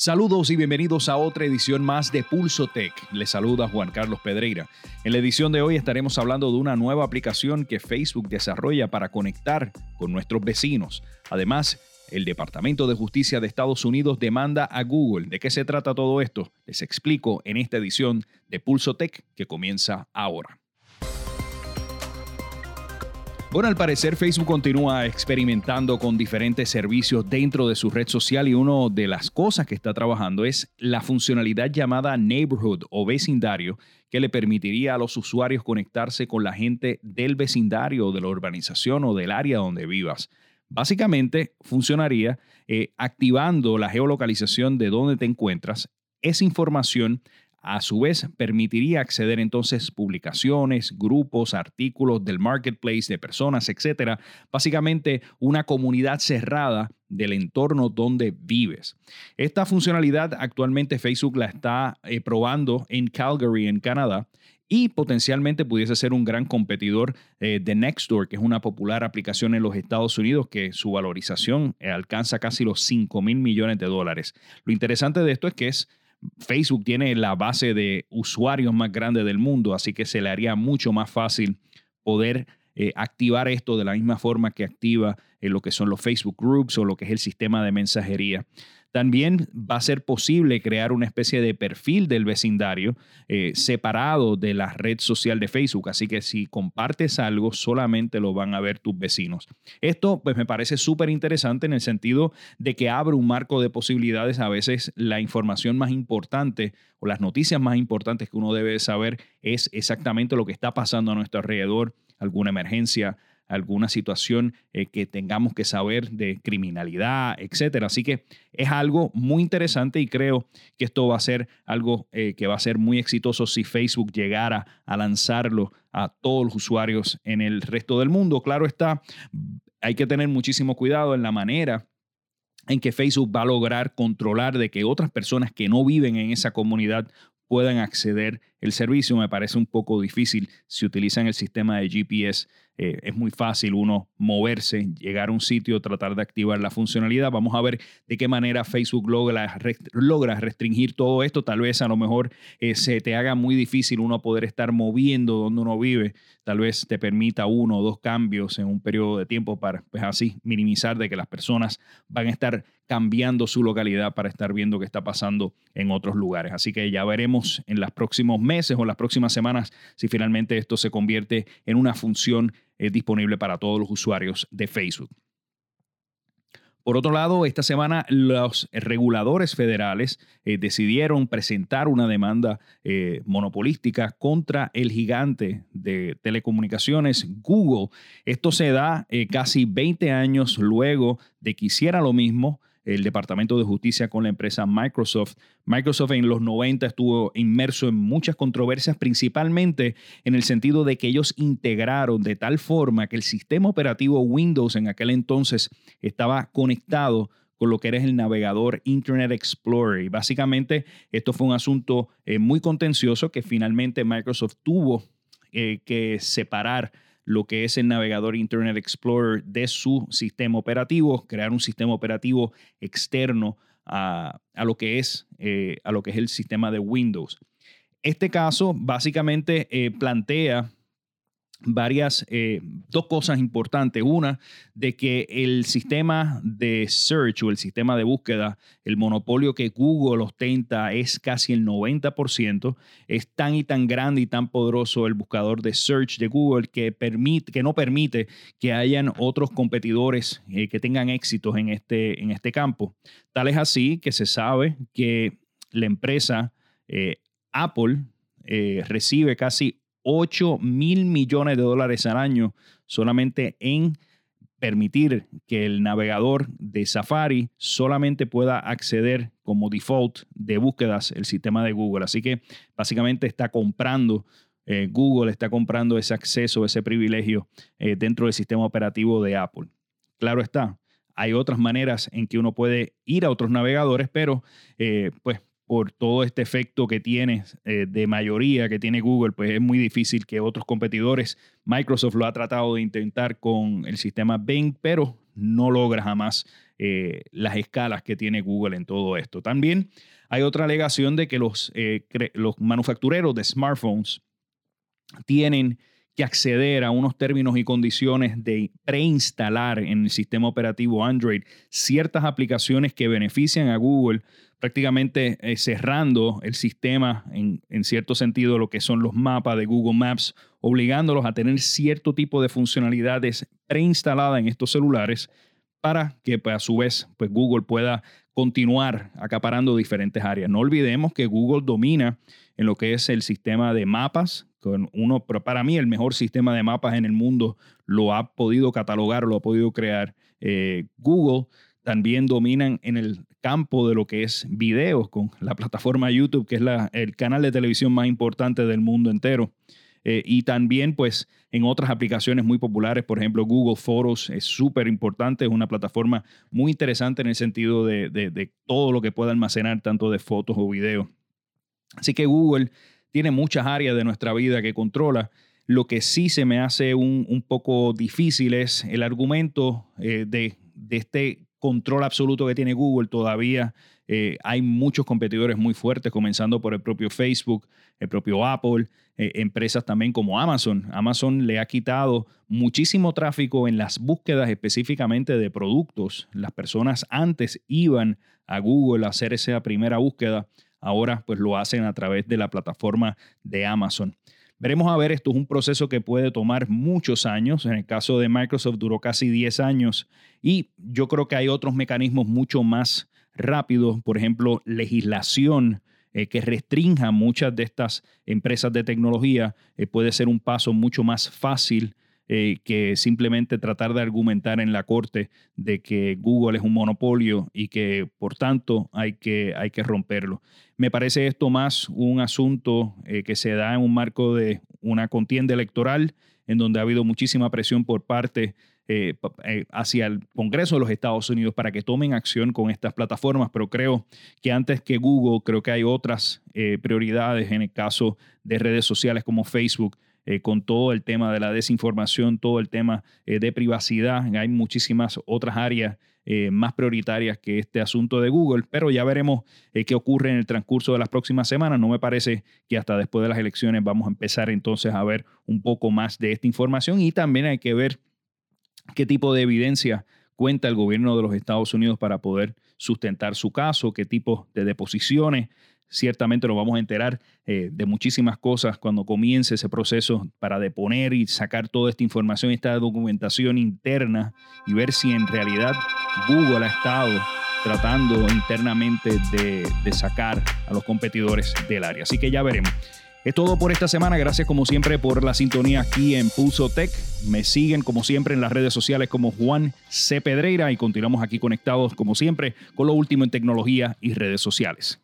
Saludos y bienvenidos a otra edición más de Pulso Tech. Les saluda Juan Carlos Pedreira. En la edición de hoy estaremos hablando de una nueva aplicación que Facebook desarrolla para conectar con nuestros vecinos. Además, el Departamento de Justicia de Estados Unidos demanda a Google. ¿De qué se trata todo esto? Les explico en esta edición de Pulso Tech que comienza ahora. Bueno, al parecer Facebook continúa experimentando con diferentes servicios dentro de su red social y una de las cosas que está trabajando es la funcionalidad llamada Neighborhood o vecindario que le permitiría a los usuarios conectarse con la gente del vecindario, de la urbanización o del área donde vivas. Básicamente funcionaría eh, activando la geolocalización de donde te encuentras. Esa información a su vez, permitiría acceder entonces publicaciones, grupos, artículos del marketplace de personas, etcétera. Básicamente una comunidad cerrada del entorno donde vives. Esta funcionalidad actualmente Facebook la está eh, probando en Calgary, en Canadá, y potencialmente pudiese ser un gran competidor eh, de Nextdoor, que es una popular aplicación en los Estados Unidos que su valorización eh, alcanza casi los 5 mil millones de dólares. Lo interesante de esto es que es Facebook tiene la base de usuarios más grande del mundo, así que se le haría mucho más fácil poder eh, activar esto de la misma forma que activa en lo que son los Facebook Groups o lo que es el sistema de mensajería. También va a ser posible crear una especie de perfil del vecindario eh, separado de la red social de Facebook. Así que si compartes algo, solamente lo van a ver tus vecinos. Esto pues me parece súper interesante en el sentido de que abre un marco de posibilidades. A veces la información más importante o las noticias más importantes que uno debe saber es exactamente lo que está pasando a nuestro alrededor, alguna emergencia, alguna situación eh, que tengamos que saber de criminalidad, etcétera. Así que es algo muy interesante y creo que esto va a ser algo eh, que va a ser muy exitoso si Facebook llegara a lanzarlo a todos los usuarios en el resto del mundo. Claro está, hay que tener muchísimo cuidado en la manera en que Facebook va a lograr controlar de que otras personas que no viven en esa comunidad puedan acceder el servicio. Me parece un poco difícil si utilizan el sistema de GPS eh, es muy fácil uno moverse, llegar a un sitio, tratar de activar la funcionalidad. Vamos a ver de qué manera Facebook logra, logra restringir todo esto. Tal vez a lo mejor eh, se te haga muy difícil uno poder estar moviendo donde uno vive. Tal vez te permita uno o dos cambios en un periodo de tiempo para pues así minimizar de que las personas van a estar cambiando su localidad para estar viendo qué está pasando en otros lugares. Así que ya veremos en los próximos meses o las próximas semanas si finalmente esto se convierte en una función es disponible para todos los usuarios de Facebook. Por otro lado, esta semana los reguladores federales eh, decidieron presentar una demanda eh, monopolística contra el gigante de telecomunicaciones Google. Esto se da eh, casi 20 años luego de que hiciera lo mismo el Departamento de Justicia con la empresa Microsoft. Microsoft en los 90 estuvo inmerso en muchas controversias, principalmente en el sentido de que ellos integraron de tal forma que el sistema operativo Windows en aquel entonces estaba conectado con lo que era el navegador Internet Explorer. Y básicamente esto fue un asunto eh, muy contencioso que finalmente Microsoft tuvo eh, que separar lo que es el navegador Internet Explorer de su sistema operativo, crear un sistema operativo externo a, lo, que es, eh, a lo que es el sistema de Windows. Este caso básicamente eh, plantea varias, eh, dos cosas importantes. Una, de que el sistema de search o el sistema de búsqueda, el monopolio que Google ostenta es casi el 90%. Es tan y tan grande y tan poderoso el buscador de search de Google que, permite, que no permite que hayan otros competidores eh, que tengan éxitos en este, en este campo. Tal es así que se sabe que la empresa eh, Apple recibe casi 8 mil millones de dólares al año solamente en permitir que el navegador de Safari solamente pueda acceder como default de búsquedas el sistema de Google. Así que básicamente está comprando, eh, Google está comprando ese acceso, ese privilegio eh, dentro del sistema operativo de Apple. Claro está, hay otras maneras en que uno puede ir a otros navegadores, pero eh, pues por todo este efecto que tiene eh, de mayoría que tiene Google, pues es muy difícil que otros competidores, Microsoft lo ha tratado de intentar con el sistema Bing, pero no logra jamás eh, las escalas que tiene Google en todo esto. También hay otra alegación de que los, eh, los manufactureros de smartphones tienen que acceder a unos términos y condiciones de preinstalar en el sistema operativo Android ciertas aplicaciones que benefician a Google, prácticamente eh, cerrando el sistema en, cierto sentido lo que son los mapas de Google Maps, obligándolos a tener cierto tipo de funcionalidades preinstaladas en estos celulares para que pues, a su vez pues, Google pueda continuar acaparando diferentes áreas. No olvidemos que Google domina en lo que es el sistema de mapas, con uno, pero para mí el mejor sistema de mapas en el mundo lo ha podido catalogar, lo ha podido crear eh, Google. También dominan en el campo de lo que es videos con la plataforma YouTube, que es la, el canal de televisión más importante del mundo entero. Eh, y también, pues, en otras aplicaciones muy populares, por ejemplo, Google Photos es súper importante, es una plataforma muy interesante en el sentido de, de, todo lo que pueda almacenar, tanto de fotos o videos. Así que Google tiene muchas áreas de nuestra vida que controla. Lo que sí se me hace un, un poco difícil es el argumento eh, de, de este control absoluto que tiene Google todavía eh, hay muchos competidores muy fuertes, comenzando por el propio Facebook, el propio Apple, eh, empresas también como Amazon. Amazon le ha quitado muchísimo tráfico en las búsquedas específicamente de productos. Las personas antes iban a Google a hacer esa primera búsqueda, ahora pues lo hacen a través de la plataforma de Amazon. Veremos a ver, esto es un proceso que puede tomar muchos años. En el caso de Microsoft duró casi 10 años y yo creo que hay otros mecanismos mucho más rápido, por ejemplo, legislación eh, que restrinja muchas de estas empresas de tecnología, eh, puede ser un paso mucho más fácil eh, que simplemente tratar de argumentar en la corte de que Google es un monopolio y que por tanto hay que, hay que romperlo. Me parece esto más un asunto que se da en un marco de una contienda electoral en donde ha habido muchísima presión por parte eh, eh, hacia el Congreso de los Estados Unidos para que tomen acción con estas plataformas, pero creo que antes que Google, creo que hay otras eh, prioridades en el caso de redes sociales como Facebook. Con todo el tema de la desinformación, todo el tema de privacidad, hay muchísimas otras áreas más prioritarias que este asunto de Google, pero ya veremos qué ocurre en el transcurso de las próximas semanas. No me parece que hasta después de las elecciones vamos a empezar entonces a ver un poco más de esta información y también hay que ver qué tipo de evidencia cuenta el gobierno de los Estados Unidos para poder sustentar su caso, qué tipo de deposiciones. Ciertamente nos vamos a enterar eh, de muchísimas cosas cuando comience ese proceso para deponer y sacar toda esta información, esta documentación interna y ver si en realidad Google ha estado tratando internamente de, de sacar a los competidores del área. Así que ya veremos. Es todo por esta semana. Gracias como siempre por la sintonía aquí en Pulso Tech. Me siguen como siempre en las redes sociales como Juan C. Pedreira y continuamos aquí conectados como siempre con lo último en tecnología y redes sociales.